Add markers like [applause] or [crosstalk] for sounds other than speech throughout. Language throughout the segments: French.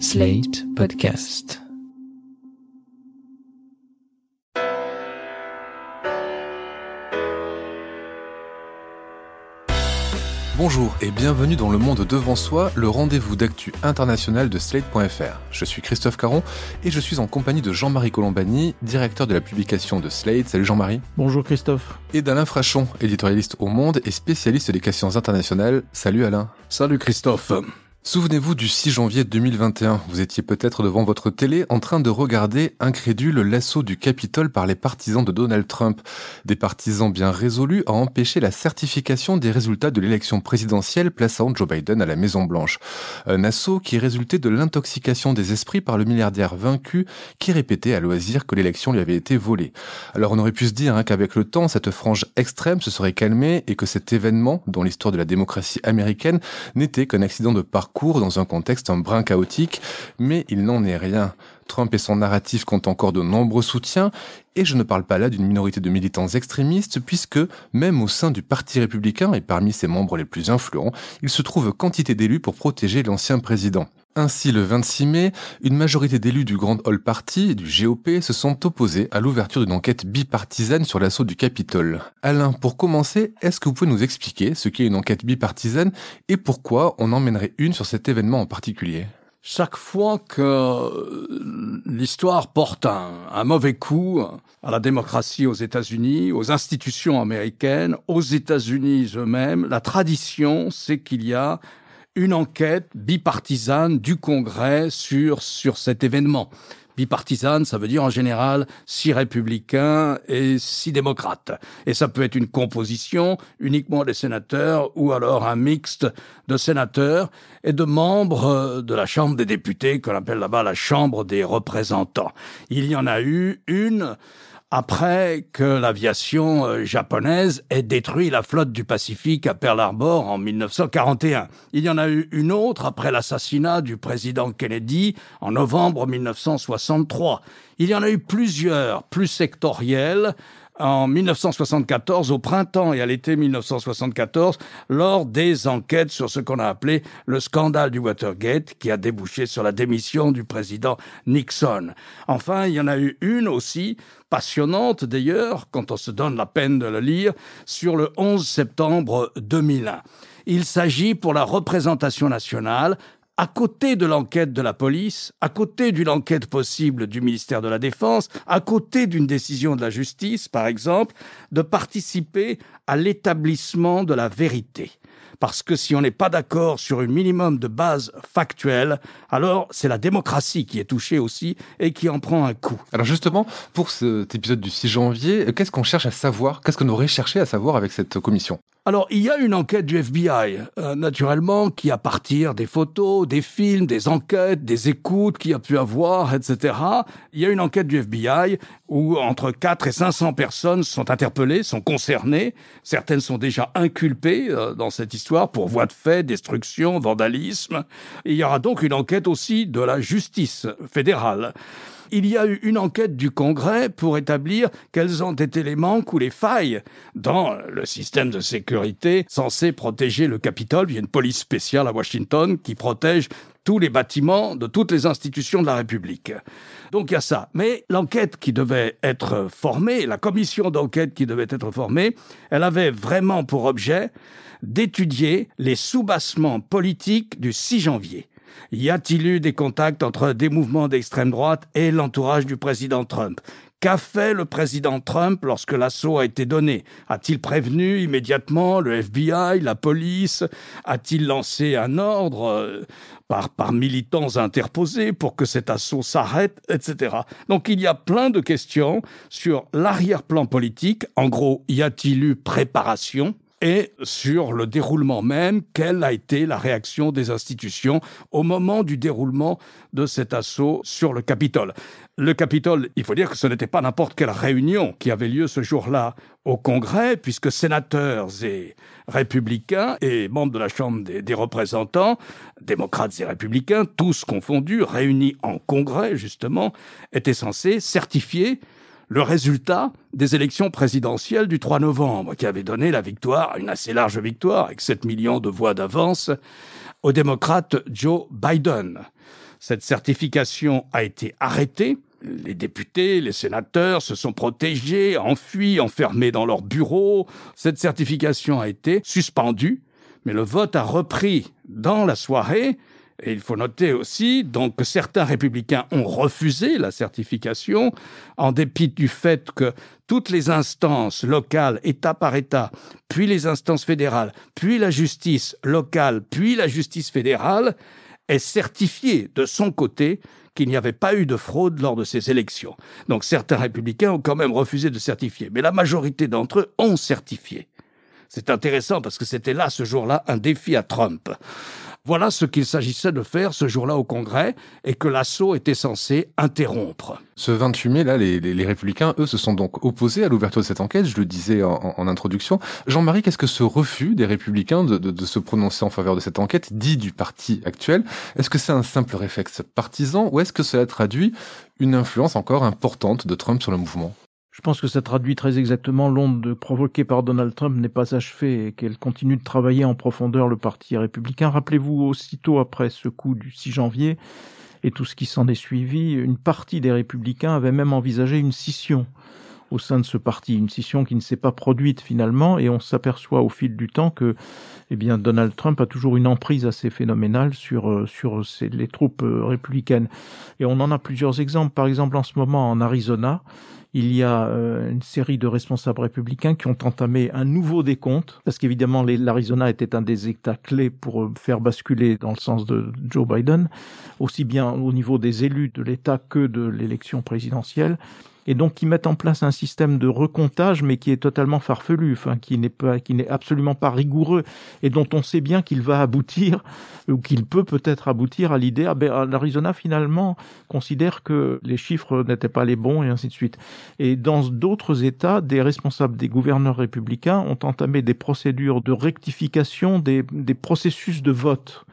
Slate Podcast. Bonjour et bienvenue dans Le Monde Devant Soi, le rendez-vous d'actu international de Slate.fr. Je suis Christophe Caron et je suis en compagnie de Jean-Marie Colombani, directeur de la publication de Slate. Salut Jean-Marie. Bonjour Christophe. Et d'Alain Frachon, éditorialiste au Monde et spécialiste des questions internationales. Salut Alain. Salut Christophe. Souvenez-vous du 6 janvier 2021, vous étiez peut-être devant votre télé en train de regarder incrédule l'assaut du Capitole par les partisans de Donald Trump, des partisans bien résolus à empêcher la certification des résultats de l'élection présidentielle plaçant Joe Biden à la Maison Blanche. Un assaut qui résultait de l'intoxication des esprits par le milliardaire vaincu qui répétait à loisir que l'élection lui avait été volée. Alors on aurait pu se dire hein, qu'avec le temps, cette frange extrême se serait calmée et que cet événement, dans l'histoire de la démocratie américaine, n'était qu'un accident de parcours cours dans un contexte un brin chaotique, mais il n'en est rien. Trump et son narratif comptent encore de nombreux soutiens, et je ne parle pas là d'une minorité de militants extrémistes, puisque même au sein du Parti républicain et parmi ses membres les plus influents, il se trouve quantité d'élus pour protéger l'ancien président. Ainsi, le 26 mai, une majorité d'élus du Grand Hall Party et du GOP se sont opposés à l'ouverture d'une enquête bipartisane sur l'assaut du Capitole. Alain, pour commencer, est-ce que vous pouvez nous expliquer ce qu'est une enquête bipartisane et pourquoi on emmènerait une sur cet événement en particulier? Chaque fois que l'histoire porte un, un, mauvais coup à la démocratie aux États-Unis, aux institutions américaines, aux États-Unis eux-mêmes, la tradition, c'est qu'il y a une enquête bipartisane du Congrès sur, sur cet événement. Bipartisane, ça veut dire en général six républicains et six démocrates. Et ça peut être une composition uniquement des sénateurs ou alors un mixte de sénateurs et de membres de la Chambre des députés, qu'on appelle là-bas la Chambre des représentants. Il y en a eu une après que l'aviation euh, japonaise ait détruit la flotte du Pacifique à Pearl Harbor en 1941. Il y en a eu une autre après l'assassinat du président Kennedy en novembre 1963. Il y en a eu plusieurs, plus sectorielles, en 1974, au printemps et à l'été 1974, lors des enquêtes sur ce qu'on a appelé le scandale du Watergate, qui a débouché sur la démission du président Nixon. Enfin, il y en a eu une aussi, passionnante d'ailleurs, quand on se donne la peine de le lire, sur le 11 septembre 2001. Il s'agit pour la représentation nationale à côté de l'enquête de la police, à côté d'une enquête possible du ministère de la Défense, à côté d'une décision de la justice, par exemple, de participer à l'établissement de la vérité. Parce que si on n'est pas d'accord sur un minimum de base factuelle, alors c'est la démocratie qui est touchée aussi et qui en prend un coup. Alors justement, pour cet épisode du 6 janvier, qu'est-ce qu'on cherche à savoir? Qu'est-ce qu'on aurait cherché à savoir avec cette commission? Alors, il y a une enquête du FBI, euh, naturellement, qui, à partir des photos, des films, des enquêtes, des écoutes qu'il y a pu avoir, etc., il y a une enquête du FBI où entre 4 et 500 personnes sont interpellées, sont concernées. Certaines sont déjà inculpées euh, dans cette histoire pour voie de fait, destruction, vandalisme. Il y aura donc une enquête aussi de la justice fédérale il y a eu une enquête du Congrès pour établir quels ont été les manques ou les failles dans le système de sécurité censé protéger le Capitole. Il y a une police spéciale à Washington qui protège tous les bâtiments de toutes les institutions de la République. Donc il y a ça. Mais l'enquête qui devait être formée, la commission d'enquête qui devait être formée, elle avait vraiment pour objet d'étudier les soubassements politiques du 6 janvier. Y a-t-il eu des contacts entre des mouvements d'extrême droite et l'entourage du président Trump? Qu'a fait le président Trump lorsque l'assaut a été donné? A-t-il prévenu immédiatement le FBI, la police? A-t-il lancé un ordre euh, par, par militants interposés pour que cet assaut s'arrête, etc. Donc il y a plein de questions sur l'arrière-plan politique. En gros, y a-t-il eu préparation et sur le déroulement même, quelle a été la réaction des institutions au moment du déroulement de cet assaut sur le Capitole. Le Capitole, il faut dire que ce n'était pas n'importe quelle réunion qui avait lieu ce jour-là au Congrès, puisque sénateurs et républicains et membres de la Chambre des, représentants, démocrates et républicains, tous confondus, réunis en Congrès justement, étaient censés certifier le résultat des élections présidentielles du 3 novembre, qui avait donné la victoire, une assez large victoire, avec 7 millions de voix d'avance, au démocrate Joe Biden. Cette certification a été arrêtée. Les députés, les sénateurs se sont protégés, enfuis, enfermés dans leurs bureaux. Cette certification a été suspendue, mais le vote a repris dans la soirée et il faut noter aussi donc que certains républicains ont refusé la certification en dépit du fait que toutes les instances locales, État par État, puis les instances fédérales, puis la justice locale, puis la justice fédérale, aient certifié de son côté qu'il n'y avait pas eu de fraude lors de ces élections. Donc certains républicains ont quand même refusé de certifier, mais la majorité d'entre eux ont certifié. C'est intéressant parce que c'était là, ce jour-là, un défi à Trump. Voilà ce qu'il s'agissait de faire ce jour-là au Congrès et que l'assaut était censé interrompre. Ce 28 mai, là, les, républicains, eux, se sont donc opposés à l'ouverture de cette enquête, je le disais en, introduction. Jean-Marie, qu'est-ce que ce refus des républicains de, de, se prononcer en faveur de cette enquête, dit du parti actuel, est-ce que c'est un simple réflexe partisan ou est-ce que cela traduit une influence encore importante de Trump sur le mouvement? Je pense que ça traduit très exactement l'onde provoquée par Donald Trump n'est pas achevée et qu'elle continue de travailler en profondeur le Parti républicain. Rappelez-vous, aussitôt après ce coup du 6 janvier et tout ce qui s'en est suivi, une partie des républicains avait même envisagé une scission au sein de ce parti, une scission qui ne s'est pas produite finalement, et on s'aperçoit au fil du temps que, eh bien, Donald Trump a toujours une emprise assez phénoménale sur euh, sur les troupes euh, républicaines. Et on en a plusieurs exemples. Par exemple, en ce moment en Arizona, il y a euh, une série de responsables républicains qui ont entamé un nouveau décompte, parce qu'évidemment l'Arizona était un des États clés pour euh, faire basculer dans le sens de Joe Biden, aussi bien au niveau des élus de l'État que de l'élection présidentielle et donc qui mettent en place un système de recomptage, mais qui est totalement farfelu, enfin qui n'est pas, qui n'est absolument pas rigoureux, et dont on sait bien qu'il va aboutir ou qu'il peut peut-être aboutir à l'idée, ah ben l'Arizona finalement considère que les chiffres n'étaient pas les bons et ainsi de suite. Et dans d'autres États, des responsables, des gouverneurs républicains ont entamé des procédures de rectification des, des processus de vote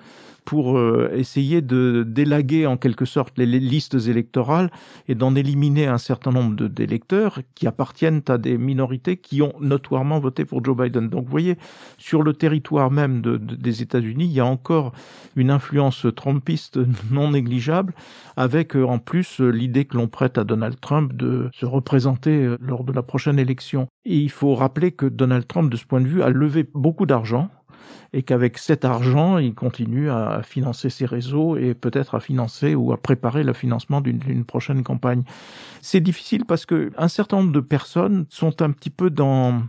pour euh, essayer de délaguer en quelque sorte les, listes électorales et d'en éliminer un certain nombre d'électeurs qui appartiennent à des minorités qui ont notoirement voté pour Joe Biden. Donc vous voyez, sur le territoire même de, des États-Unis, il y a encore une influence trumpiste [laughs] non négligeable, avec euh, en plus euh, l'idée que l'on prête à Donald Trump de se représenter lors de la prochaine élection. Et il faut rappeler que Donald Trump, de ce point de vue, a levé beaucoup d'argent et qu'avec cet argent, il continue à financer ses réseaux et peut-être à financer ou à préparer le financement d'une prochaine campagne. C'est difficile parce que un certain nombre de personnes sont un petit peu dans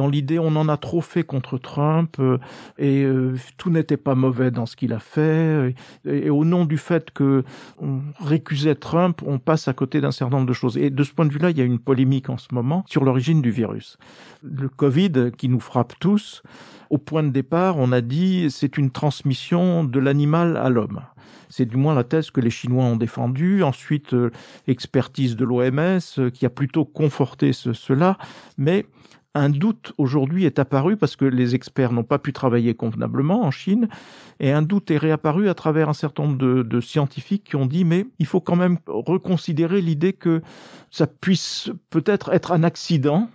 dans l'idée on en a trop fait contre Trump euh, et euh, tout n'était pas mauvais dans ce qu'il a fait et, au nom du fait que on récusait Trump, on passe à côté d'un certain nombre de choses. Et de ce point de vue-là, il y a une polémique en ce moment sur l'origine du virus. Le Covid qui nous frappe tous, au point de départ, on a dit c'est une transmission de l'animal à l'homme. C'est du moins la thèse que les Chinois ont défendue. Ensuite, euh, expertise de l'OMS qui a plutôt conforté cela. Mais un doute aujourd'hui est apparu parce que les experts n'ont pas pu travailler convenablement en Chine et un doute est réapparu à travers un certain nombre de, scientifiques qui ont dit mais il faut quand même reconsidérer l'idée que ça puisse peut-être être un accident,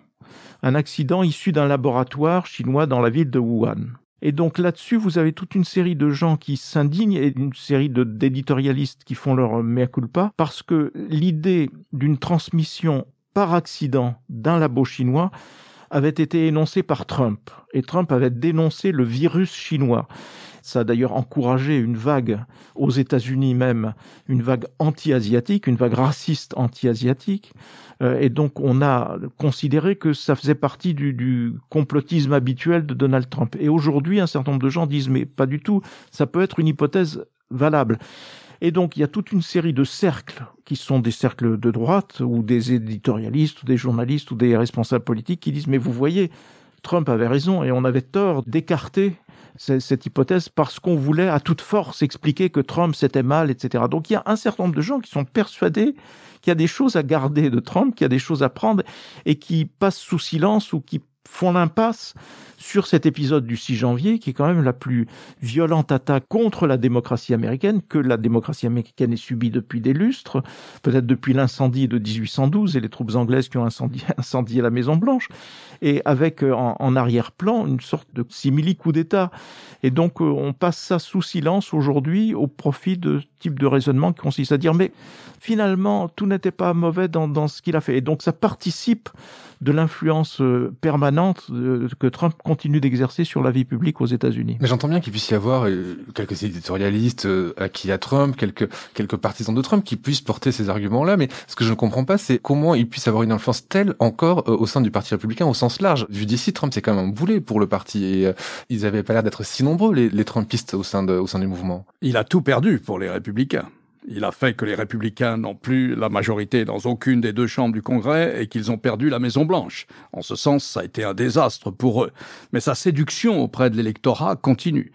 un accident issu d'un laboratoire chinois dans la ville de Wuhan. Et donc là-dessus, vous avez toute une série de gens qui s'indignent et une série d'éditorialistes qui font leur mea culpa parce que l'idée d'une transmission par accident d'un labo chinois avait été énoncé par Trump. Et Trump avait dénoncé le virus chinois. Ça a d'ailleurs encouragé une vague aux États-Unis même, une vague anti-asiatique, une vague raciste anti-asiatique. Euh, et donc on a considéré que ça faisait partie du, du complotisme habituel de Donald Trump. Et aujourd'hui, un certain nombre de gens disent mais pas du tout, ça peut être une hypothèse valable. Et donc, il y a toute une série de cercles qui sont des cercles de droite ou des éditorialistes ou des journalistes ou des responsables politiques qui disent, mais vous voyez, Trump avait raison et on avait tort d'écarter cette hypothèse parce qu'on voulait à toute force expliquer que Trump c'était mal, etc. Donc il y a un certain nombre de gens qui sont persuadés qu'il y a des choses à garder de Trump, qu'il y a des choses à prendre et qui passent sous silence ou qui font l'impasse sur cet épisode du 6 janvier, qui est quand même la plus violente attaque contre la démocratie américaine que la démocratie américaine ait subie depuis des lustres, peut-être depuis l'incendie de 1812 et les troupes anglaises qui ont incendié, [laughs] la Maison Blanche, et avec euh, en, arrière-plan une sorte de simili-coup d'État. Et donc euh, on passe ça sous silence aujourd'hui au profit de type de raisonnement qui consiste à dire mais finalement tout n'était pas mauvais dans, ce qu'il a fait. Et donc ça participe de l'influence euh, permanente que Trump continue d'exercer sur la vie publique aux États-Unis. Mais j'entends bien qu'il puisse y avoir euh, quelques éditorialistes acquis à Trump, quelques quelques partisans de Trump qui puissent porter ces arguments-là, mais ce que je ne comprends pas, c'est comment il puisse avoir une influence telle encore au sein du Parti républicain au sens large. Vu d'ici, Trump c'est quand même un boulet pour le parti et ils avaient pas l'air d'être si nombreux les, les Trumpistes au sein de, au sein du mouvement. Il a tout perdu pour les républicains. Il a fait que les républicains n'ont plus la majorité dans aucune des deux chambres du Congrès et qu'ils ont perdu la Maison Blanche. En ce sens, ça a été un désastre pour eux. Mais sa séduction auprès de l'électorat continue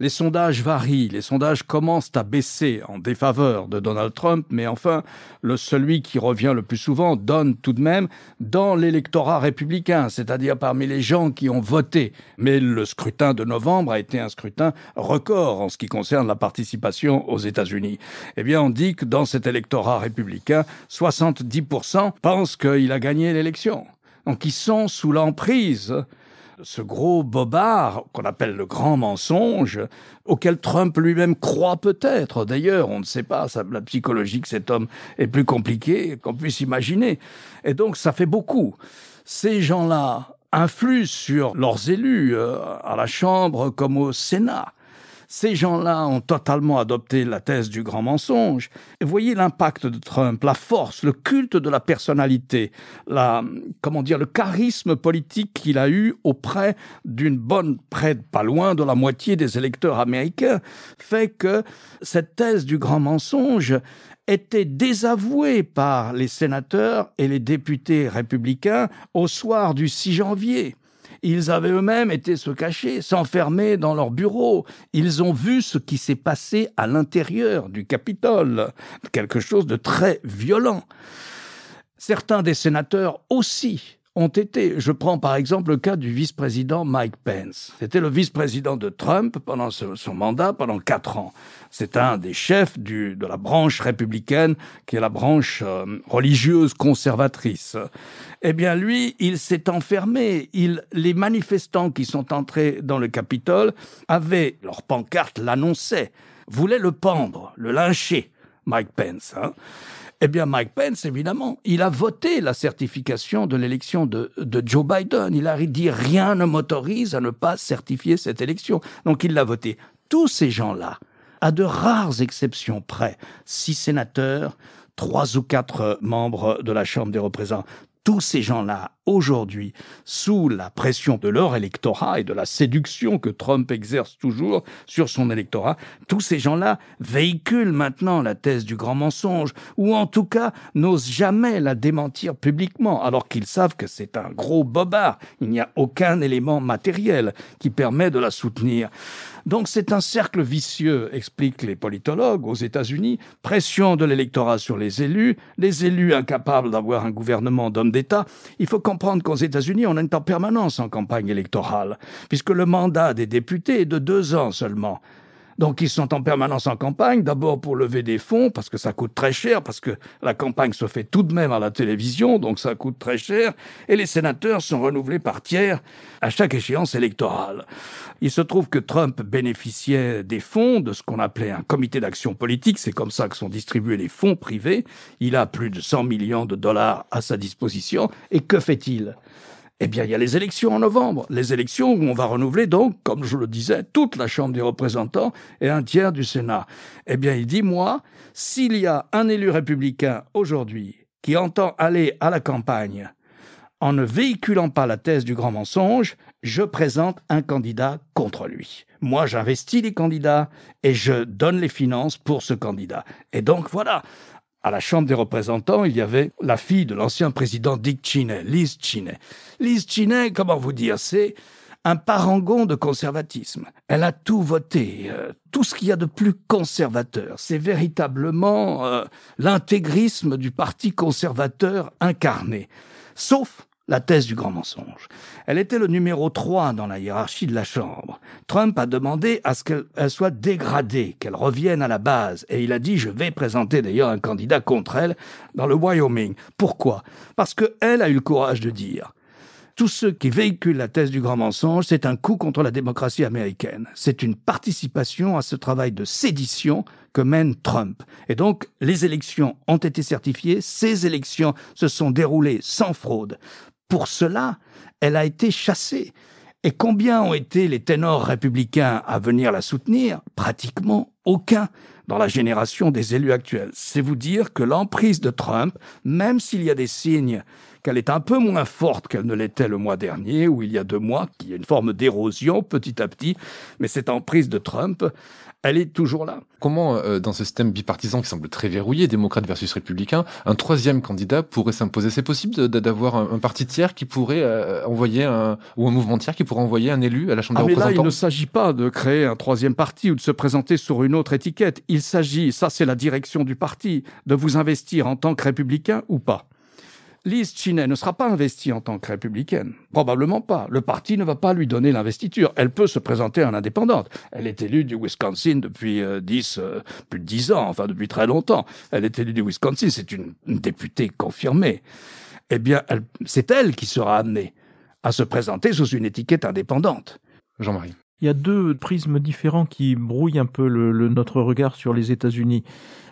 les sondages varient, les sondages commencent à baisser en défaveur de Donald Trump, mais enfin, le celui qui revient le plus souvent donne tout de même dans l'électorat républicain, c'est-à-dire parmi les gens qui ont voté. Mais le scrutin de novembre a été un scrutin record en ce qui concerne la participation aux États-Unis. Eh bien, on dit que dans cet électorat républicain, 70% pensent qu'il a gagné l'élection. Donc ils sont sous l'emprise ce gros bobard qu'on appelle le grand mensonge, auquel Trump lui-même croit peut-être. D'ailleurs, on ne sait pas, la psychologie de cet homme est plus compliquée qu'on puisse imaginer. Et donc, ça fait beaucoup. Ces gens-là influent sur leurs élus euh, à la Chambre comme au Sénat. Ces gens-là ont totalement adopté la thèse du grand mensonge. Et voyez l'impact de Trump, la force, le culte de la personnalité, la, comment dire, le charisme politique qu'il a eu auprès d'une bonne, près, pas loin de la moitié des électeurs américains, fait que cette thèse du grand mensonge était désavouée par les sénateurs et les députés républicains au soir du 6 janvier. Ils avaient eux-mêmes été se cacher, s'enfermer dans leur bureau. Ils ont vu ce qui s'est passé à l'intérieur du Capitole, quelque chose de très violent. Certains des sénateurs aussi ont été. Je prends par exemple le cas du vice-président Mike Pence. C'était le vice-président de Trump pendant son mandat, pendant quatre ans. C'est un des chefs de la branche républicaine, qui est la branche euh, religieuse conservatrice. Eh bien, lui, il s'est enfermé. Il, les manifestants qui sont entrés dans le Capitole avaient, leur pancarte l'annonçait, voulaient le pendre, le lyncher, Mike Pence. Hein. Eh bien, Mike Pence, évidemment, il a voté la certification de l'élection de, Joe Biden. Il a dit rien ne m'autorise à ne pas certifier cette élection. Donc, il l'a voté. Tous ces gens-là, à de rares exceptions près, six sénateurs, trois ou quatre membres de la Chambre des représentants, tous ces gens-là, aujourd'hui, sous la pression de leur électorat et de la séduction que Trump exerce toujours sur son électorat, tous ces gens-là véhiculent maintenant la thèse du grand mensonge, ou en tout cas n'osent jamais la démentir publiquement, alors qu'ils savent que c'est un gros bobard. Il n'y a aucun élément matériel qui permet de la soutenir. Donc c'est un cercle vicieux, expliquent les politologues aux États-Unis, pression de l'électorat sur les élus, les élus incapables d'avoir un gouvernement d'hommes d'État. Il faut comprendre qu'aux États-Unis, on est en permanence en campagne électorale, puisque le mandat des députés est de deux ans seulement. Donc ils sont en permanence en campagne, d'abord pour lever des fonds, parce que ça coûte très cher, parce que la campagne se fait tout de même à la télévision, donc ça coûte très cher, et les sénateurs sont renouvelés par tiers à chaque échéance électorale. Il se trouve que Trump bénéficiait des fonds de ce qu'on appelait un comité d'action politique, c'est comme ça que sont distribués les fonds privés. Il a plus de 100 millions de dollars à sa disposition, et que fait-il? Eh bien, il y a les élections en novembre. Les élections où on va renouveler donc, comme je le disais, toute la Chambre des représentants et un tiers du Sénat. Eh bien, il dit, moi, s'il y a un élu républicain aujourd'hui qui entend aller à la campagne en ne véhiculant pas la thèse du grand mensonge, je présente un candidat contre lui. Moi, j'investis les candidats et je donne les finances pour ce candidat. Et donc, voilà à la Chambre des représentants, il y avait la fille de l'ancien président Dick Cheney, Liz Cheney. Liz Cheney, comment vous dire, c'est un parangon de conservatisme. Elle a tout voté, euh, tout ce qu'il y a de plus conservateur. C'est véritablement euh, l'intégrisme du parti conservateur incarné. Sauf la thèse du grand mensonge. Elle était le numéro 3 dans la hiérarchie de la Chambre. Trump a demandé à ce qu'elle soit dégradée, qu'elle revienne à la base. Et il a dit, je vais présenter d'ailleurs un candidat contre elle dans le Wyoming. Pourquoi? Parce qu'elle a eu le courage de dire, tous ceux qui véhiculent la thèse du grand mensonge, c'est un coup contre la démocratie américaine. C'est une participation à ce travail de sédition que mène Trump. Et donc, les élections ont été certifiées, ces élections se sont déroulées sans fraude. Pour cela, elle a été chassée. Et combien ont été les ténors républicains à venir la soutenir? Pratiquement aucun dans la génération des élus actuels. C'est vous dire que l'emprise de Trump, même s'il y a des signes qu'elle est un peu moins forte qu'elle ne l'était le mois dernier ou il y a deux mois, qu'il y a une forme d'érosion petit à petit, mais cette emprise de Trump, elle est toujours là. Comment, euh, dans ce système bipartisan qui semble très verrouillé, démocrate versus républicain, un troisième candidat pourrait s'imposer? C'est possible d'avoir un, parti tiers qui pourrait euh, envoyer un, ou un mouvement tiers qui pourrait envoyer un élu à la Chambre ah, des représentants Mais là, il ne s'agit pas de créer un troisième parti ou de se présenter sur une autre étiquette. Il s'agit, ça c'est la direction du parti, de vous investir en tant que républicain ou pas. Lise Cheney ne sera pas investie en tant que républicaine. Probablement pas. Le parti ne va pas lui donner l'investiture. Elle peut se présenter en indépendante. Elle est élue du Wisconsin depuis euh, dix, euh, plus de dix ans, enfin depuis très longtemps. Elle est élue du Wisconsin. C'est une, députée confirmée. Eh bien, c'est elle qui sera amenée à se présenter sous une étiquette indépendante. Jean-Marie. Il y a deux prismes différents qui brouillent un peu le, notre regard sur les États-Unis,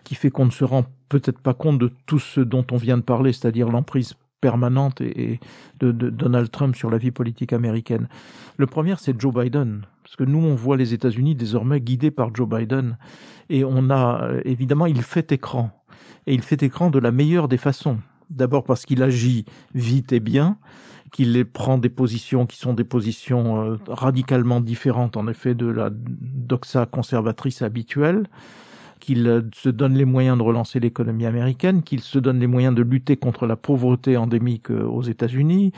qui fait qu'on ne se rend peut-être pas compte de tout ce dont on vient de parler, c'est-à-dire l'emprise permanente et, de, Donald Trump sur la vie politique américaine. Le premier, c'est Joe Biden, parce que nous, on voit les États-Unis désormais guidés par Joe Biden, et on a évidemment, il fait écran, et il fait écran de la meilleure des façons. D'abord parce qu'il agit vite et bien, qu'il prend des positions qui sont des positions euh, radicalement différentes, en effet, de la doxa conservatrice habituelle, qu'il euh, se donne les moyens de relancer l'économie américaine, qu'il se donne les moyens de lutter contre la pauvreté endémique euh, aux États-Unis,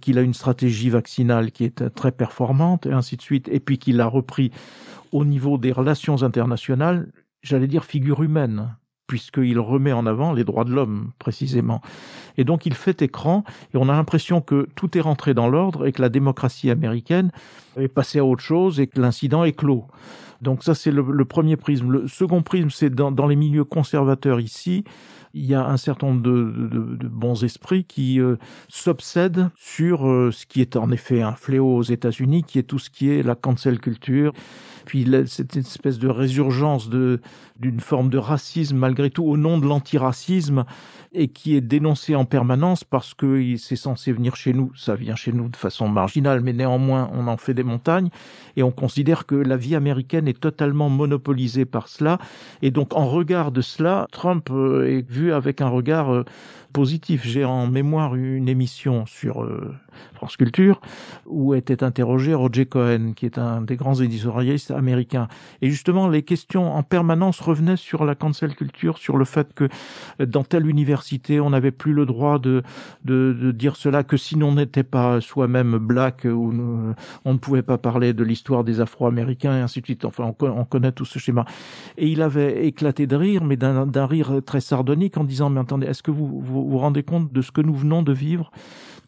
qu'il a une stratégie vaccinale qui est très performante, et ainsi de suite, et puis qu'il a repris au niveau des relations internationales, j'allais dire figure humaine, puisqu'il remet en avant les droits de l'homme, précisément. Et donc il fait écran, et on a l'impression que tout est rentré dans l'ordre et que la démocratie américaine est passée à autre chose et que l'incident est clos. Donc ça, c'est le, premier prisme. Le second prisme, c'est dans, les milieux conservateurs ici, il y a un certain nombre de bons esprits qui euh, s'obsèdent sur euh, ce qui est en effet un fléau aux États-Unis, qui est tout ce qui est la cancel culture, puis cette espèce de résurgence de d'une forme de racisme malgré tout au nom de l'antiracisme et qui est dénoncé en permanence parce que c'est censé venir chez nous. Ça vient chez nous de façon marginale, mais néanmoins on en fait des montagnes et on considère que la vie américaine est totalement monopolisée par cela. Et donc en regard de cela, Trump euh, est vu avec un regard euh, positif. J'ai en mémoire une émission sur euh, France Culture où était interrogé Roger Cohen, qui est un des grands éditorialistes américains. Et justement, les questions en permanence revenaient sur la cancel culture, sur le fait que dans telle on n'avait plus le droit de, dire cela que si l'on n'était pas soi-même black ou on ne pouvait pas parler de l'histoire des Afro-Américains et ainsi de suite. Enfin, on, on, connaît tout ce schéma. Et il avait éclaté de rire, mais d'un rire très sardonique en disant, mais attendez, est-ce que vous, vous vous rendez compte de ce que nous venons de vivre?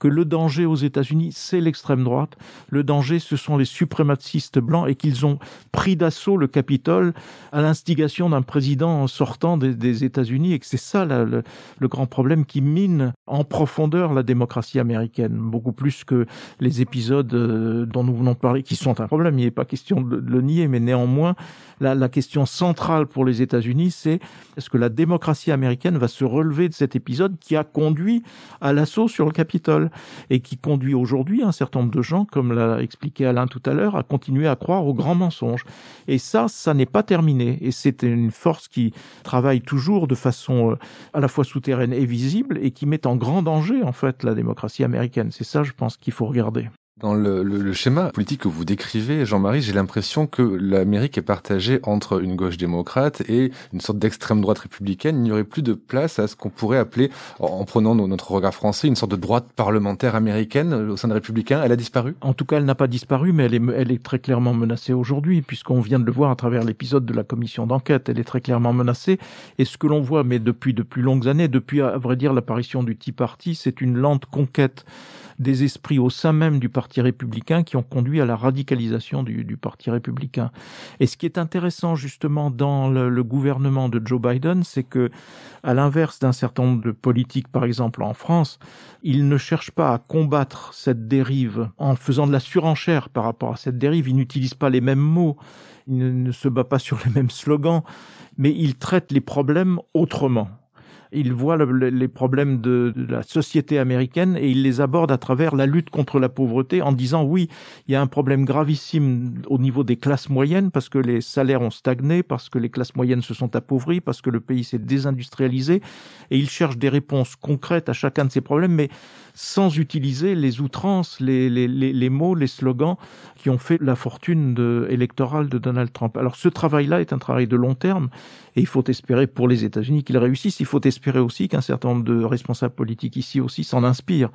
Que le danger aux États-Unis, c'est l'extrême droite. Le danger, ce sont les suprémacistes blancs et qu'ils ont pris d'assaut le Capitole à l'instigation d'un président sortant des, États-Unis et que c'est ça le, grand problème qui mine en profondeur la démocratie américaine, beaucoup plus que les épisodes euh, dont nous venons de parler, qui sont un problème. Il n'est pas question de le nier, mais néanmoins, la, la question centrale pour les États-Unis, c'est est-ce que la démocratie américaine va se relever de cet épisode qui a conduit à l'assaut sur le Capitole? Et qui conduit aujourd'hui un certain nombre de gens, comme l'a expliqué Alain tout à l'heure, à continuer à croire aux grands mensonges. Et ça, ça n'est pas terminé. Et c'est une force qui travaille toujours de façon euh, à la fois souterraine et visible et qui met en grand danger, en fait, la démocratie américaine. C'est ça, je pense, qu'il faut regarder. Dans le, le, schéma politique que vous décrivez, Jean-Marie, j'ai l'impression que l'Amérique est partagée entre une gauche démocrate et une sorte d'extrême droite républicaine. Il n'y aurait plus de place à ce qu'on pourrait appeler, en prenant notre regard français, une sorte de droite parlementaire américaine au sein des républicains. Elle a disparu? En tout cas, elle n'a pas disparu, mais elle est, elle est très clairement menacée aujourd'hui, puisqu'on vient de le voir à travers l'épisode de la commission d'enquête. Elle est très clairement menacée. Et ce que l'on voit, mais depuis de plus longues années, depuis, à vrai dire, l'apparition du Tea Party, c'est une lente conquête des esprits au sein même du Parti républicain qui ont conduit à la radicalisation du, Parti républicain. Et ce qui est intéressant justement dans le, le gouvernement de Joe Biden, c'est que, à l'inverse d'un certain nombre de politiques, par exemple en France, il ne cherche pas à combattre cette dérive en faisant de la surenchère par rapport à cette dérive. Il n'utilise pas les mêmes mots, il ne, ne se bat pas sur les mêmes slogans, mais il traite les problèmes autrement il voit le, les problèmes de, la société américaine et il les aborde à travers la lutte contre la pauvreté en disant oui, il y a un problème gravissime au niveau des classes moyennes parce que les salaires ont stagné, parce que les classes moyennes se sont appauvries, parce que le pays s'est désindustrialisé et il cherche des réponses concrètes à chacun de ces problèmes, mais sans utiliser les outrances, les, mots, les slogans qui ont fait la fortune électorale de Donald Trump. Alors ce travail-là est un travail de long terme et il faut espérer pour les États-Unis qu'ils réussissent. Il faut espérer aussi qu'un certain nombre de responsables politiques ici aussi s'en inspirent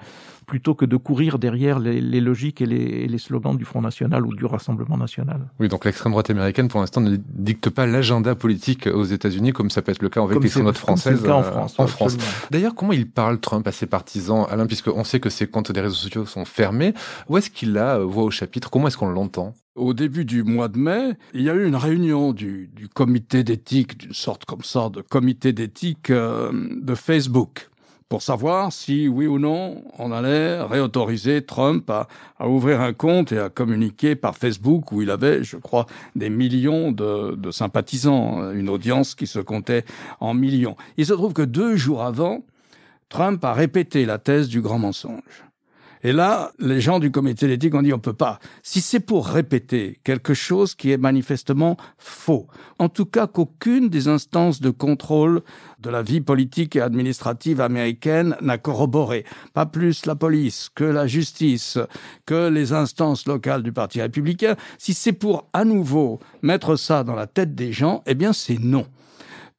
plutôt que de courir derrière les, les logiques et les, et les, slogans du Front National ou du Rassemblement National. Oui, donc l'extrême droite américaine, pour l'instant, ne dicte pas l'agenda politique aux États-Unis, comme ça peut être le cas avec l'extrême droite française en France. Euh, en France. D'ailleurs, comment il parle Trump à ses partisans, Alain, puisqu'on sait que ses comptes des réseaux sociaux sont fermés. Où est-ce qu'il la voix au chapitre? Comment est-ce qu'on l'entend? Au début du mois de mai, il y a eu une réunion du, du comité d'éthique, d'une sorte comme ça de comité d'éthique euh, de Facebook pour savoir si, oui ou non, on allait réautoriser Trump à, ouvrir un compte et à communiquer par Facebook, où il avait, je crois, des millions de sympathisants, une audience qui se comptait en millions. Il se trouve que deux jours avant, Trump a répété la thèse du grand mensonge. Et là, les gens du comité d'éthique ont dit on peut pas. Si c'est pour répéter quelque chose qui est manifestement faux, en tout cas qu'aucune des instances de contrôle de la vie politique et administrative américaine n'a corroboré, pas plus la police que la justice, que les instances locales du Parti républicain, si c'est pour à nouveau mettre ça dans la tête des gens, eh bien c'est non.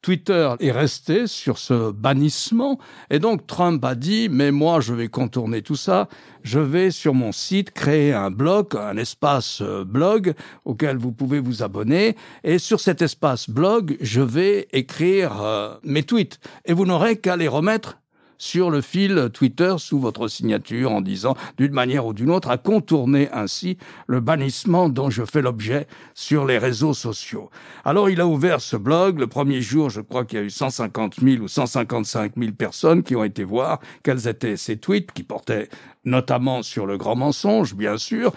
Twitter est resté sur ce bannissement. Et donc Trump a dit mais moi je vais contourner tout ça, je vais sur mon site créer un blog, un espace euh, blog auquel vous pouvez vous abonner. Et sur cet espace blog je vais écrire euh, mes tweets. Et vous n'aurez qu'à les remettre sur le fil Twitter sous votre signature en disant d'une manière ou d'une autre à contourner ainsi le bannissement dont je fais l'objet sur les réseaux sociaux. Alors il a ouvert ce blog. Le premier jour, je crois qu'il y a eu 150 000 ou 155 000 personnes qui ont été voir quels étaient ces tweets qui portaient notamment sur le grand mensonge, bien sûr.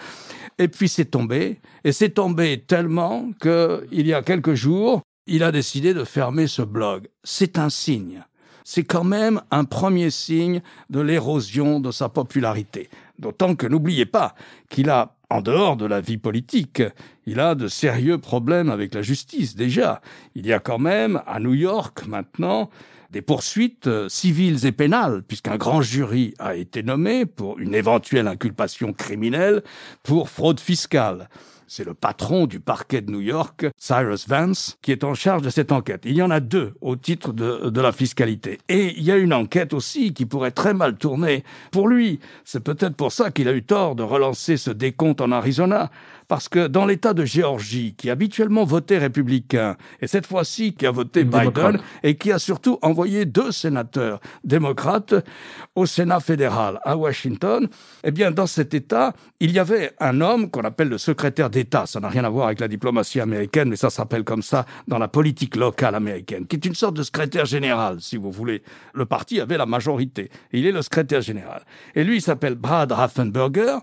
Et puis c'est tombé. Et c'est tombé tellement qu'il y a quelques jours, il a décidé de fermer ce blog. C'est un signe c'est quand même un premier signe de l'érosion de sa popularité. D'autant que n'oubliez pas qu'il a, en dehors de la vie politique, il a de sérieux problèmes avec la justice déjà. Il y a quand même à New York maintenant des poursuites euh, civiles et pénales, puisqu'un grand jury a été nommé pour une éventuelle inculpation criminelle pour fraude fiscale. C'est le patron du parquet de New York, Cyrus Vance, qui est en charge de cette enquête. Il y en a deux au titre de, la fiscalité. Et il y a une enquête aussi qui pourrait très mal tourner pour lui. C'est peut-être pour ça qu'il a eu tort de relancer ce décompte en Arizona parce que dans l'État de Géorgie, qui habituellement votait républicain, et cette fois-ci qui a voté Biden, et qui a surtout envoyé deux sénateurs démocrates au Sénat fédéral à Washington, eh bien, dans cet État, il y avait un homme qu'on appelle le secrétaire d'État. Ça n'a rien à voir avec la diplomatie américaine, mais ça s'appelle comme ça dans la politique locale américaine, qui est une sorte de secrétaire général, si vous voulez. Le parti avait la majorité. Il est le secrétaire général. Et lui, il s'appelle Brad Raffenberger.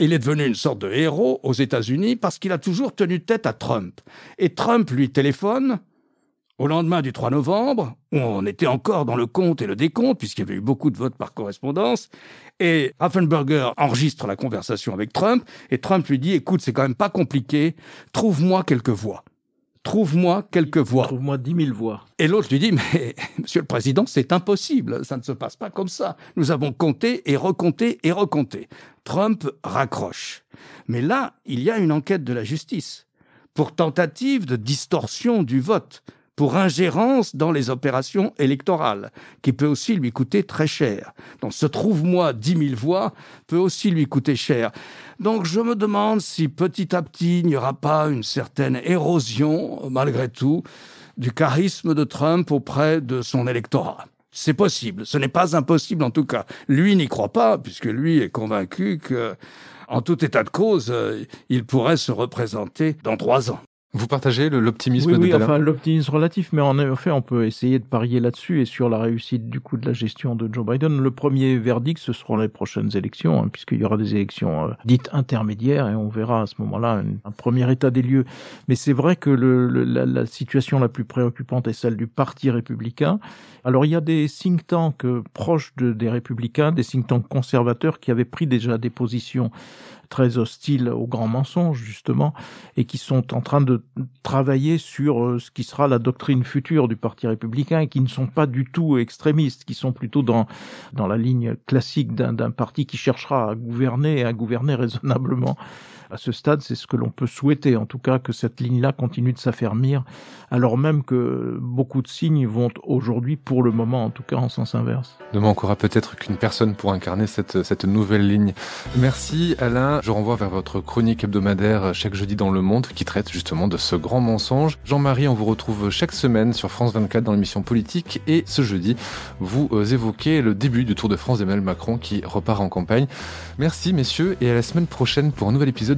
Il est devenu une sorte de héros aux États-Unis parce qu'il a toujours tenu tête à Trump. Et Trump lui téléphone au lendemain du 3 novembre, où on était encore dans le compte et le décompte, puisqu'il y avait eu beaucoup de votes par correspondance, et Raffenberger enregistre la conversation avec Trump, et Trump lui dit, écoute, c'est quand même pas compliqué, trouve-moi quelques voix trouve-moi quelques voix. Trouve-moi dix mille voix. Et l'autre lui dit, mais [laughs] monsieur le président, c'est impossible, ça ne se passe pas comme ça. Nous avons compté et recompté et recompté. Trump raccroche. Mais là, il y a une enquête de la justice pour tentative de distorsion du vote pour ingérence dans les opérations électorales, qui peut aussi lui coûter très cher. Donc ce trouve-moi dix mille voix peut aussi lui coûter cher. Donc je me demande si petit à petit il n'y aura pas une certaine érosion, malgré tout, du charisme de Trump auprès de son électorat. C'est possible. Ce n'est pas impossible en tout cas. Lui n'y croit pas, puisque lui est convaincu que, en tout état de cause, euh, il pourrait se représenter dans trois ans. Vous partagez l'optimisme oui, de oui, Bellin enfin l'optimisme relatif, mais en effet, on peut essayer de parier là-dessus et sur la réussite du coup de la gestion de Joe Biden. Le premier verdict, ce seront les prochaines élections, hein, puisqu'il y aura des élections euh, dites intermédiaires et on verra à ce moment-là un, premier état des lieux. Mais c'est vrai que le, la, la, situation la plus préoccupante est celle du Parti républicain. Alors il y a des think tanks euh, proches de, des républicains, des think tanks conservateurs qui avaient pris déjà des positions très hostiles aux grands mensonges, justement, et qui sont en train de travailler sur euh, ce qui sera la doctrine future du Parti républicain et qui ne sont pas du tout extrémistes, qui sont plutôt dans, dans la ligne classique d'un parti qui cherchera à gouverner et à gouverner raisonnablement à ce stade, c'est ce que l'on peut souhaiter, en tout cas, que cette ligne-là continue de s'affermir, alors même que beaucoup de signes vont aujourd'hui, pour le moment, en tout cas, en sens inverse. Ne manquera peut-être qu'une personne pour incarner cette, cette nouvelle ligne. Merci Alain. Je renvoie vers votre chronique hebdomadaire chaque jeudi dans Le Monde qui traite justement de ce grand mensonge. Jean-Marie, on vous retrouve chaque semaine sur France 24 dans l'émission politique et ce jeudi, vous euh, évoquez le début du Tour de France d'Emmanuel Macron qui repart en campagne. Merci messieurs et à la semaine prochaine pour un nouvel épisode